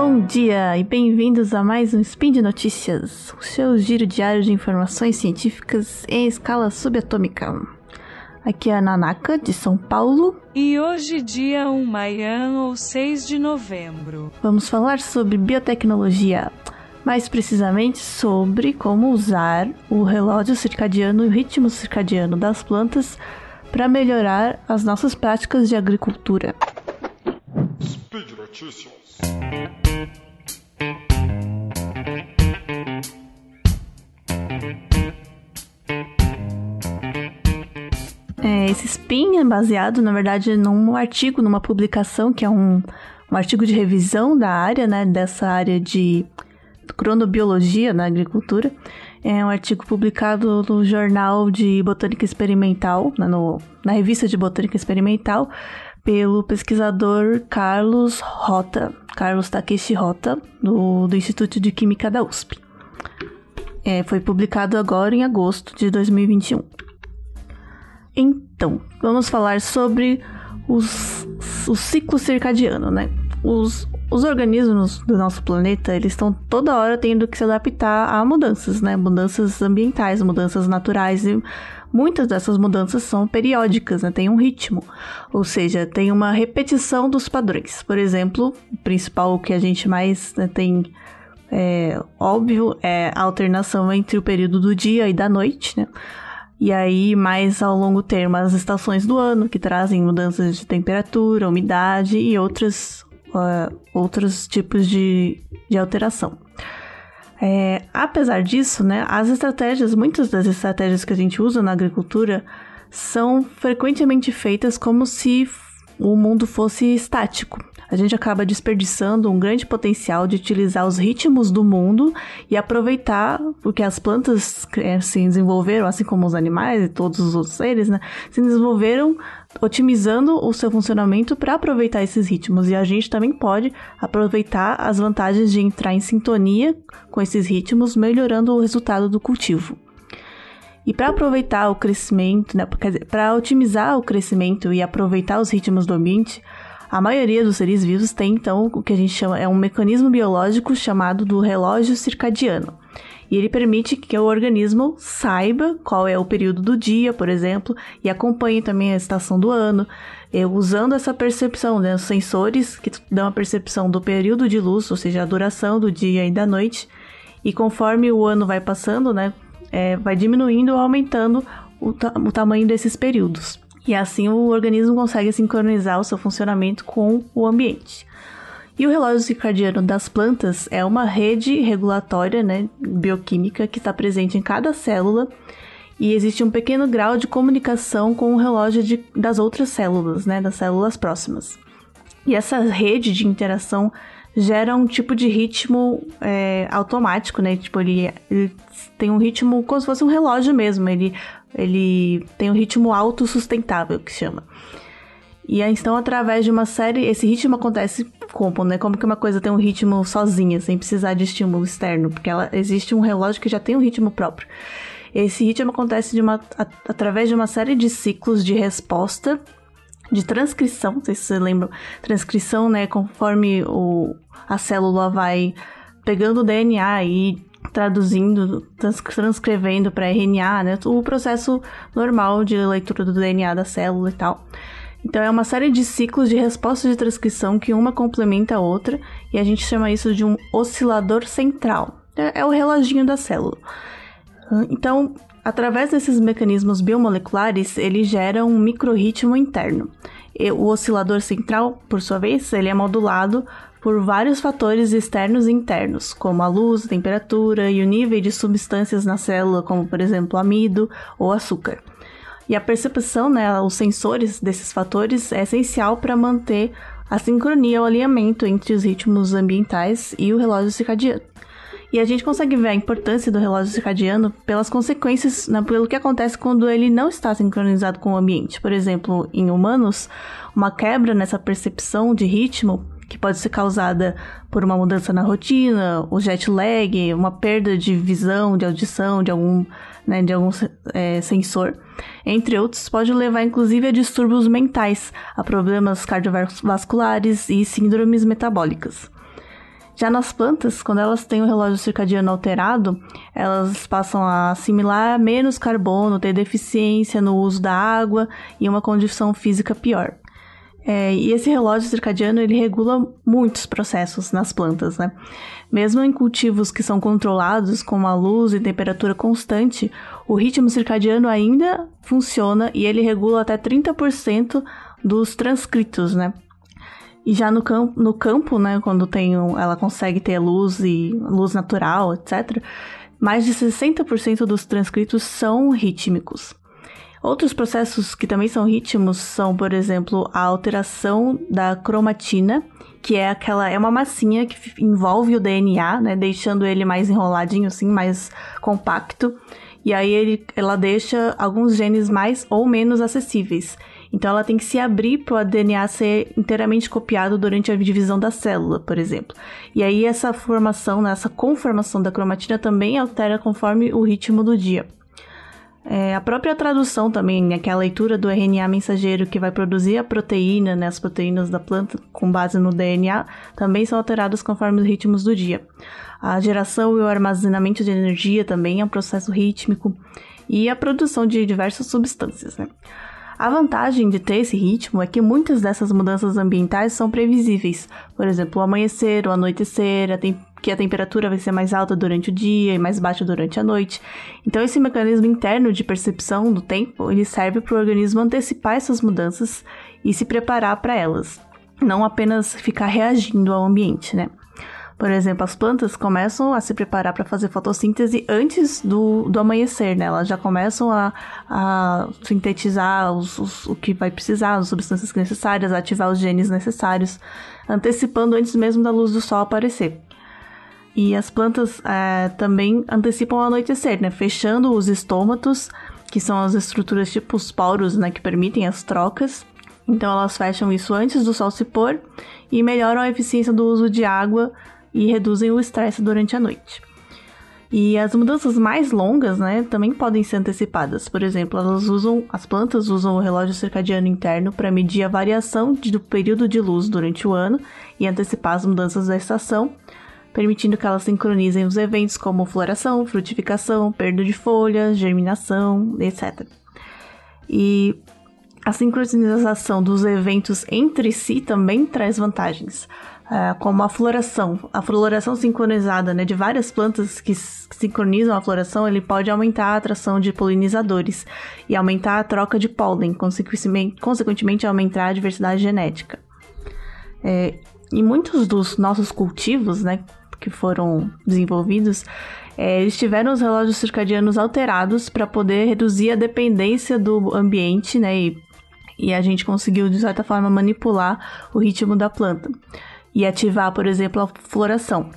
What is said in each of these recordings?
Bom dia e bem-vindos a mais um Spin de Notícias, o seu giro diário de informações científicas em escala subatômica. Aqui é a Nanaka, de São Paulo. E hoje, dia 1 Maian ou 6 de novembro. Vamos falar sobre biotecnologia, mais precisamente sobre como usar o relógio circadiano e o ritmo circadiano das plantas para melhorar as nossas práticas de agricultura. Speed Notícias. É, esse spin é baseado, na verdade, num artigo, numa publicação que é um, um artigo de revisão da área, né, dessa área de cronobiologia na agricultura. É um artigo publicado no Jornal de Botânica Experimental, né, no, na revista de Botânica Experimental, pelo pesquisador Carlos Rota, Carlos Takeshi Rota, do, do Instituto de Química da USP. É, foi publicado agora em agosto de 2021. Então, vamos falar sobre os, o ciclo circadiano, né? Os, os organismos do nosso planeta, eles estão toda hora tendo que se adaptar a mudanças, né? Mudanças ambientais, mudanças naturais e muitas dessas mudanças são periódicas, né? Tem um ritmo, ou seja, tem uma repetição dos padrões. Por exemplo, o principal que a gente mais né, tem é, óbvio é a alternação entre o período do dia e da noite, né? E aí, mais ao longo termo, as estações do ano, que trazem mudanças de temperatura, umidade e outros, uh, outros tipos de, de alteração. É, apesar disso, né, as estratégias, muitas das estratégias que a gente usa na agricultura são frequentemente feitas como se o mundo fosse estático. A gente acaba desperdiçando um grande potencial de utilizar os ritmos do mundo e aproveitar porque as plantas é, se desenvolveram, assim como os animais e todos os outros seres, né, se desenvolveram otimizando o seu funcionamento para aproveitar esses ritmos. E a gente também pode aproveitar as vantagens de entrar em sintonia com esses ritmos, melhorando o resultado do cultivo. E para aproveitar o crescimento, né, para otimizar o crescimento e aproveitar os ritmos do ambiente, a maioria dos seres vivos tem então o que a gente chama é um mecanismo biológico chamado do relógio circadiano. E ele permite que o organismo saiba qual é o período do dia, por exemplo, e acompanhe também a estação do ano, usando essa percepção, né, os sensores que dão a percepção do período de luz, ou seja, a duração do dia e da noite. E conforme o ano vai passando, né, é, vai diminuindo ou aumentando o, ta o tamanho desses períodos e assim o organismo consegue sincronizar o seu funcionamento com o ambiente. E o relógio circadiano das plantas é uma rede regulatória né, bioquímica que está presente em cada célula e existe um pequeno grau de comunicação com o relógio de, das outras células, né, das células próximas. E essa rede de interação gera um tipo de ritmo é, automático, né? Tipo, ele, ele, tem um ritmo como se fosse um relógio mesmo. Ele ele tem um ritmo autossustentável, que chama. E aí, então, através de uma série, esse ritmo acontece como, né? Como que uma coisa tem um ritmo sozinha, sem precisar de estímulo externo, porque ela existe um relógio que já tem um ritmo próprio. Esse ritmo acontece de uma, a, através de uma série de ciclos de resposta, de transcrição, não sei se você lembra, transcrição, né? Conforme o, a célula vai pegando o DNA e traduzindo, transcrevendo para RNA, né? O processo normal de leitura do DNA da célula e tal. Então é uma série de ciclos de resposta de transcrição que uma complementa a outra e a gente chama isso de um oscilador central. É, é o reloginho da célula. Então, através desses mecanismos biomoleculares, ele gera um microrritmo interno. E o oscilador central, por sua vez, ele é modulado por vários fatores externos e internos, como a luz, a temperatura e o nível de substâncias na célula, como por exemplo amido ou açúcar. E a percepção, né, os sensores desses fatores é essencial para manter a sincronia, o alinhamento entre os ritmos ambientais e o relógio circadiano. E a gente consegue ver a importância do relógio circadiano pelas consequências, né, pelo que acontece quando ele não está sincronizado com o ambiente. Por exemplo, em humanos, uma quebra nessa percepção de ritmo que pode ser causada por uma mudança na rotina, o jet lag, uma perda de visão, de audição, de algum, né, de algum é, sensor, entre outros, pode levar inclusive a distúrbios mentais, a problemas cardiovasculares e síndromes metabólicas. Já nas plantas, quando elas têm o relógio circadiano alterado, elas passam a assimilar menos carbono, ter deficiência no uso da água e uma condição física pior. É, e esse relógio circadiano ele regula muitos processos nas plantas, né? Mesmo em cultivos que são controlados com uma luz e temperatura constante, o ritmo circadiano ainda funciona e ele regula até 30% dos transcritos, né? E já no campo, no campo né, quando tem um, ela consegue ter luz e luz natural, etc., mais de 60% dos transcritos são rítmicos. Outros processos que também são ritmos são, por exemplo, a alteração da cromatina, que é aquela é uma massinha que envolve o DNA, né, deixando ele mais enroladinho assim, mais compacto. E aí ele, ela deixa alguns genes mais ou menos acessíveis. Então ela tem que se abrir para o DNA ser inteiramente copiado durante a divisão da célula, por exemplo. E aí essa formação, né, essa conformação da cromatina também altera conforme o ritmo do dia. É, a própria tradução também, né, que é a leitura do RNA mensageiro que vai produzir a proteína, né, as proteínas da planta com base no DNA, também são alteradas conforme os ritmos do dia. A geração e o armazenamento de energia também é um processo rítmico e a produção de diversas substâncias. Né? A vantagem de ter esse ritmo é que muitas dessas mudanças ambientais são previsíveis. Por exemplo, o amanhecer, o anoitecer, a que a temperatura vai ser mais alta durante o dia e mais baixa durante a noite. Então, esse mecanismo interno de percepção do tempo, ele serve para o organismo antecipar essas mudanças e se preparar para elas, não apenas ficar reagindo ao ambiente, né? Por exemplo, as plantas começam a se preparar para fazer fotossíntese antes do, do amanhecer, né? Elas já começam a, a sintetizar os, os, o que vai precisar, as substâncias necessárias, ativar os genes necessários, antecipando antes mesmo da luz do sol aparecer. E as plantas é, também antecipam o anoitecer, né? Fechando os estômatos, que são as estruturas tipo os poros, né? Que permitem as trocas. Então elas fecham isso antes do sol se pôr e melhoram a eficiência do uso de água e reduzem o estresse durante a noite. E as mudanças mais longas, né, também podem ser antecipadas. Por exemplo, elas usam, as plantas usam o relógio circadiano interno para medir a variação de, do período de luz durante o ano e antecipar as mudanças da estação, permitindo que elas sincronizem os eventos como floração, frutificação, perda de folhas, germinação, etc. E a sincronização dos eventos entre si também traz vantagens é, como a floração. A floração sincronizada né, de várias plantas que, sincronizam a floração, ele pode aumentar a atração de polinizadores e aumentar a troca de pólen, consequentemente, aumentar a diversidade genética. É, e muitos dos nossos cultivos, né, que foram desenvolvidos, é, eles tiveram os relógios circadianos alterados para poder reduzir a dependência do ambiente, né, e, e a gente conseguiu, de certa forma, manipular o ritmo da planta e ativar, por exemplo, a floração.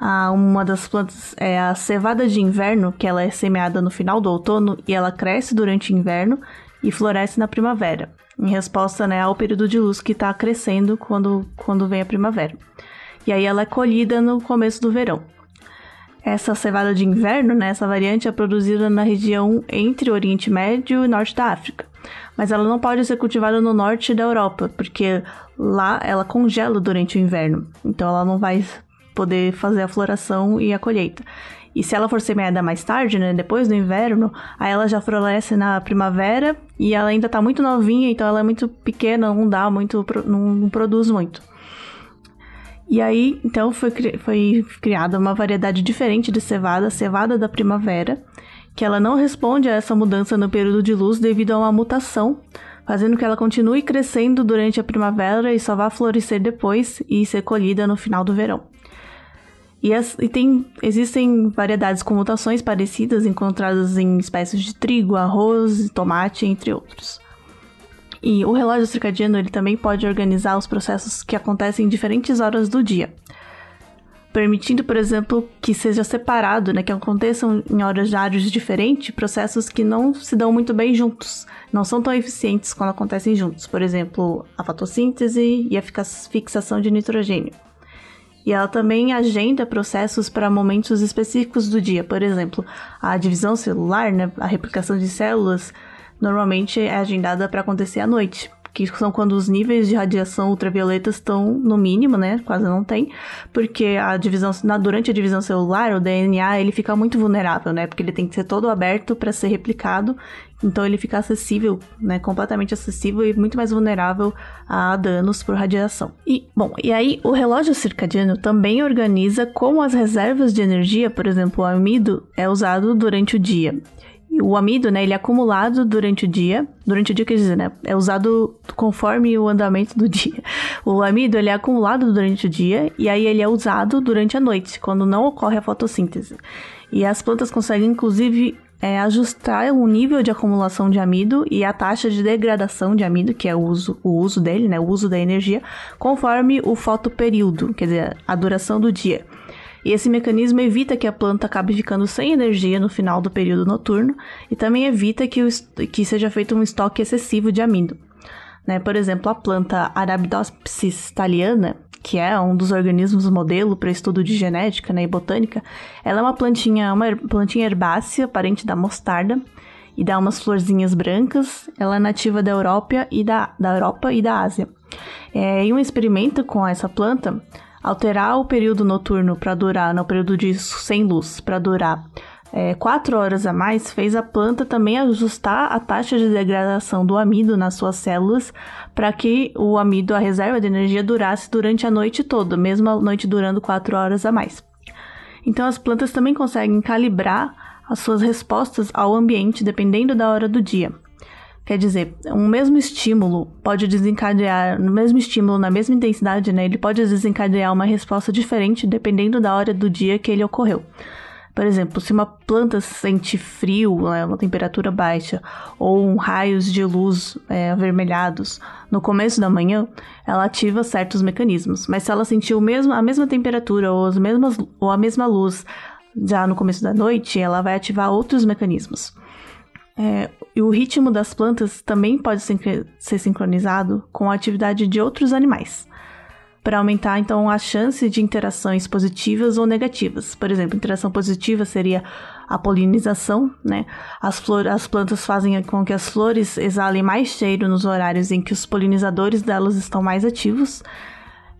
Ah, uma das plantas é a cevada de inverno, que ela é semeada no final do outono e ela cresce durante o inverno e floresce na primavera, em resposta né, ao período de luz que está crescendo quando, quando vem a primavera. E aí ela é colhida no começo do verão. Essa cevada de inverno, né, essa variante é produzida na região entre Oriente Médio e Norte da África mas ela não pode ser cultivada no norte da Europa, porque lá ela congela durante o inverno. Então ela não vai poder fazer a floração e a colheita. E se ela for semeada mais tarde, né, depois do inverno, aí ela já floresce na primavera e ela ainda tá muito novinha, então ela é muito pequena, não dá muito, não, produz muito. E aí, então, foi, foi criada uma variedade diferente de cevada, cevada da primavera, que ela não responde a essa mudança no período de luz devido a uma mutação, fazendo que ela continue crescendo durante a primavera e só vá florescer depois e ser colhida no final do verão. E, as, e tem, existem variedades com mutações parecidas encontradas em espécies de trigo, arroz, tomate, entre outros. E o relógio circadiano ele também pode organizar os processos que acontecem em diferentes horas do dia permitindo, por exemplo, que seja separado, né, que aconteçam em horários diferentes, processos que não se dão muito bem juntos, não são tão eficientes quando acontecem juntos, por exemplo, a fotossíntese e a fixação de nitrogênio. E ela também agenda processos para momentos específicos do dia, por exemplo, a divisão celular, né, a replicação de células, normalmente é agendada para acontecer à noite, que são quando os níveis de radiação ultravioleta estão no mínimo, né? Quase não tem, porque a divisão na, durante a divisão celular, o DNA ele fica muito vulnerável, né? Porque ele tem que ser todo aberto para ser replicado, então ele fica acessível, né? Completamente acessível e muito mais vulnerável a danos por radiação. E bom, e aí o relógio circadiano também organiza como as reservas de energia, por exemplo, o amido, é usado durante o dia o amido, né, ele é acumulado durante o dia. Durante o dia, quer dizer, né, é usado conforme o andamento do dia. O amido, ele é acumulado durante o dia e aí ele é usado durante a noite, quando não ocorre a fotossíntese. E as plantas conseguem, inclusive, é, ajustar o nível de acumulação de amido e a taxa de degradação de amido, que é o uso, o uso dele, né, o uso da energia, conforme o fotoperíodo, quer dizer, a duração do dia. E esse mecanismo evita que a planta acabe ficando sem energia no final do período noturno e também evita que, o, que seja feito um estoque excessivo de amido. Né? Por exemplo, a planta Arabidopsis thaliana, que é um dos organismos modelo para estudo de genética né, e botânica, ela é uma plantinha, uma plantinha herbácea, parente da mostarda, e dá umas florzinhas brancas. Ela é nativa da Europa e da, da, Europa e da Ásia. É, em um experimento com essa planta, alterar o período noturno para durar, no período de sem luz, para durar é, quatro horas a mais, fez a planta também ajustar a taxa de degradação do amido nas suas células para que o amido, a reserva de energia, durasse durante a noite toda, mesmo a noite durando quatro horas a mais. Então, as plantas também conseguem calibrar as suas respostas ao ambiente dependendo da hora do dia. Quer dizer, um mesmo estímulo pode desencadear, no mesmo estímulo, na mesma intensidade, né? Ele pode desencadear uma resposta diferente dependendo da hora do dia que ele ocorreu. Por exemplo, se uma planta sente frio, né, uma temperatura baixa, ou um raios de luz é, avermelhados no começo da manhã, ela ativa certos mecanismos. Mas se ela sentir o mesmo, a mesma temperatura ou, as mesmas, ou a mesma luz já no começo da noite, ela vai ativar outros mecanismos. É, e o ritmo das plantas também pode ser sincronizado com a atividade de outros animais, para aumentar então a chance de interações positivas ou negativas. Por exemplo, interação positiva seria a polinização, né? As, flor as plantas fazem com que as flores exalem mais cheiro nos horários em que os polinizadores delas estão mais ativos.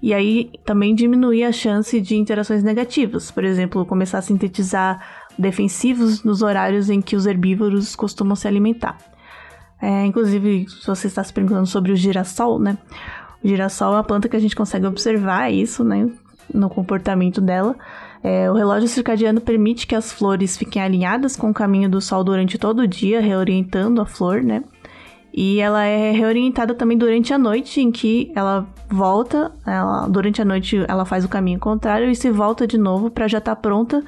E aí também diminuir a chance de interações negativas, por exemplo, começar a sintetizar defensivos nos horários em que os herbívoros costumam se alimentar. É, inclusive, se você está se perguntando sobre o girassol, né? O girassol é uma planta que a gente consegue observar isso, né? No comportamento dela. É, o relógio circadiano permite que as flores fiquem alinhadas com o caminho do sol durante todo o dia, reorientando a flor, né? E ela é reorientada também durante a noite, em que ela volta, ela, durante a noite ela faz o caminho contrário e se volta de novo para já estar tá pronta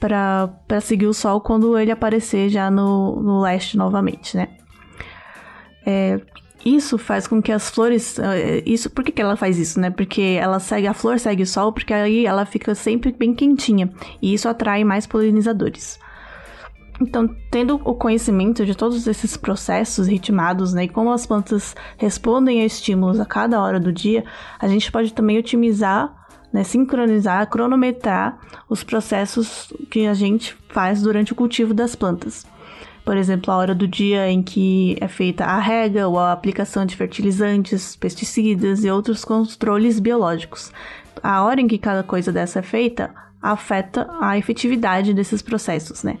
para seguir o Sol quando ele aparecer já no, no leste novamente, né? É, isso faz com que as flores. É, isso, por que, que ela faz isso, né? Porque ela segue, a flor segue o sol, porque aí ela fica sempre bem quentinha. E isso atrai mais polinizadores. Então, tendo o conhecimento de todos esses processos ritmados, né, e como as plantas respondem a estímulos a cada hora do dia, a gente pode também otimizar né, sincronizar, cronometrar os processos que a gente faz durante o cultivo das plantas. Por exemplo, a hora do dia em que é feita a rega ou a aplicação de fertilizantes, pesticidas e outros controles biológicos. A hora em que cada coisa dessa é feita afeta a efetividade desses processos, né?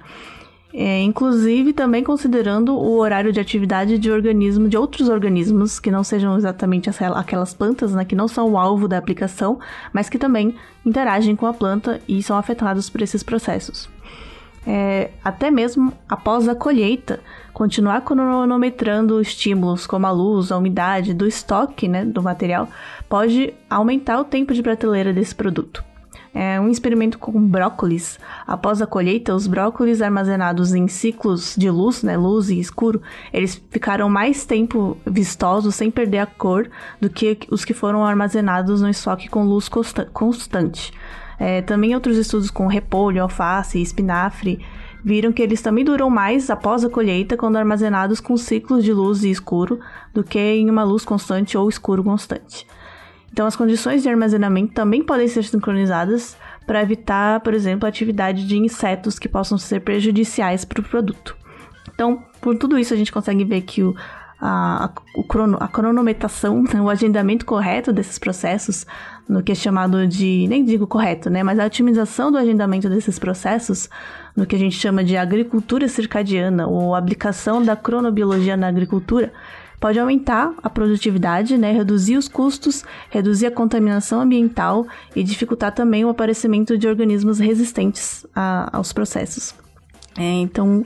É, inclusive também considerando o horário de atividade de organismo de outros organismos que não sejam exatamente as, aquelas plantas, né, que não são o alvo da aplicação, mas que também interagem com a planta e são afetados por esses processos. É, até mesmo após a colheita, continuar cronometrando estímulos como a luz, a umidade do estoque né, do material pode aumentar o tempo de prateleira desse produto é um experimento com brócolis. Após a colheita, os brócolis armazenados em ciclos de luz, né, luz e escuro, eles ficaram mais tempo vistosos sem perder a cor do que os que foram armazenados no estoque com luz constante. É, também outros estudos com repolho, alface e espinafre viram que eles também duram mais após a colheita quando armazenados com ciclos de luz e escuro do que em uma luz constante ou escuro constante. Então, as condições de armazenamento também podem ser sincronizadas para evitar, por exemplo, a atividade de insetos que possam ser prejudiciais para o produto. Então, por tudo isso, a gente consegue ver que o, a, a, crono, a cronometração, né, o agendamento correto desses processos, no que é chamado de, nem digo correto, né, mas a otimização do agendamento desses processos, no que a gente chama de agricultura circadiana, ou aplicação da cronobiologia na agricultura, pode aumentar a produtividade, né, reduzir os custos, reduzir a contaminação ambiental e dificultar também o aparecimento de organismos resistentes a, aos processos. É, então,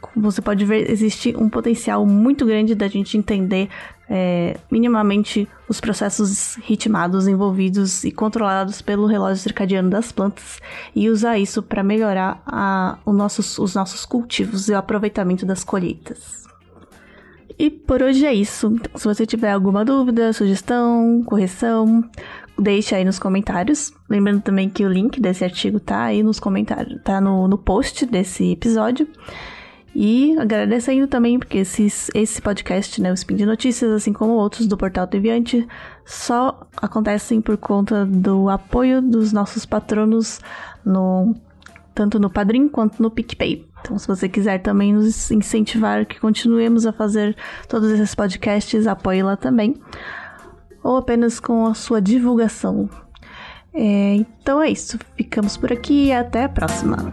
como você pode ver, existe um potencial muito grande da gente entender é, minimamente os processos ritmados envolvidos e controlados pelo relógio circadiano das plantas e usar isso para melhorar a, nossos, os nossos cultivos e o aproveitamento das colheitas. E por hoje é isso. Então, se você tiver alguma dúvida, sugestão, correção, deixe aí nos comentários. Lembrando também que o link desse artigo tá aí nos comentários, tá no, no post desse episódio. E agradecendo também, porque esses, esse podcast, né, o Spin de Notícias, assim como outros do Portal Deviante, só acontecem por conta do apoio dos nossos patronos, no, tanto no Padrim quanto no PicPay. Então, se você quiser também nos incentivar que continuemos a fazer todos esses podcasts, apoie lá também. Ou apenas com a sua divulgação. É, então é isso. Ficamos por aqui e até a próxima.